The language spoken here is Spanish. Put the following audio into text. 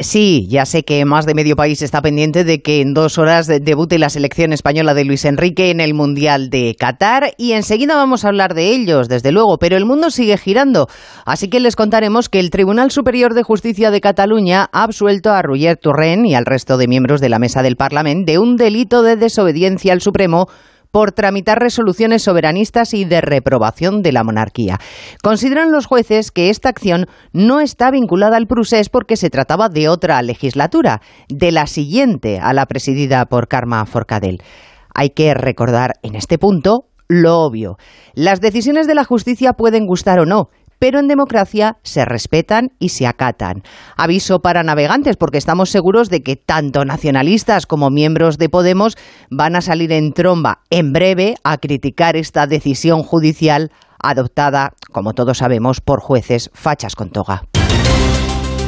Sí, ya sé que más de medio país está pendiente de que en dos horas debute la selección española de Luis Enrique en el Mundial de Qatar y enseguida vamos a hablar de ellos, desde luego, pero el mundo sigue girando, así que les contaremos que el Tribunal Superior de Justicia de Cataluña ha absuelto a Roger Turren y al resto de miembros de la mesa del Parlamento de un delito de desobediencia al Supremo por tramitar resoluciones soberanistas y de reprobación de la monarquía. Consideran los jueces que esta acción no está vinculada al procés porque se trataba de otra legislatura, de la siguiente a la presidida por Karma Forcadell. Hay que recordar en este punto lo obvio. Las decisiones de la justicia pueden gustar o no, pero en democracia se respetan y se acatan. Aviso para navegantes, porque estamos seguros de que tanto nacionalistas como miembros de Podemos van a salir en tromba en breve a criticar esta decisión judicial adoptada, como todos sabemos, por jueces fachas con toga.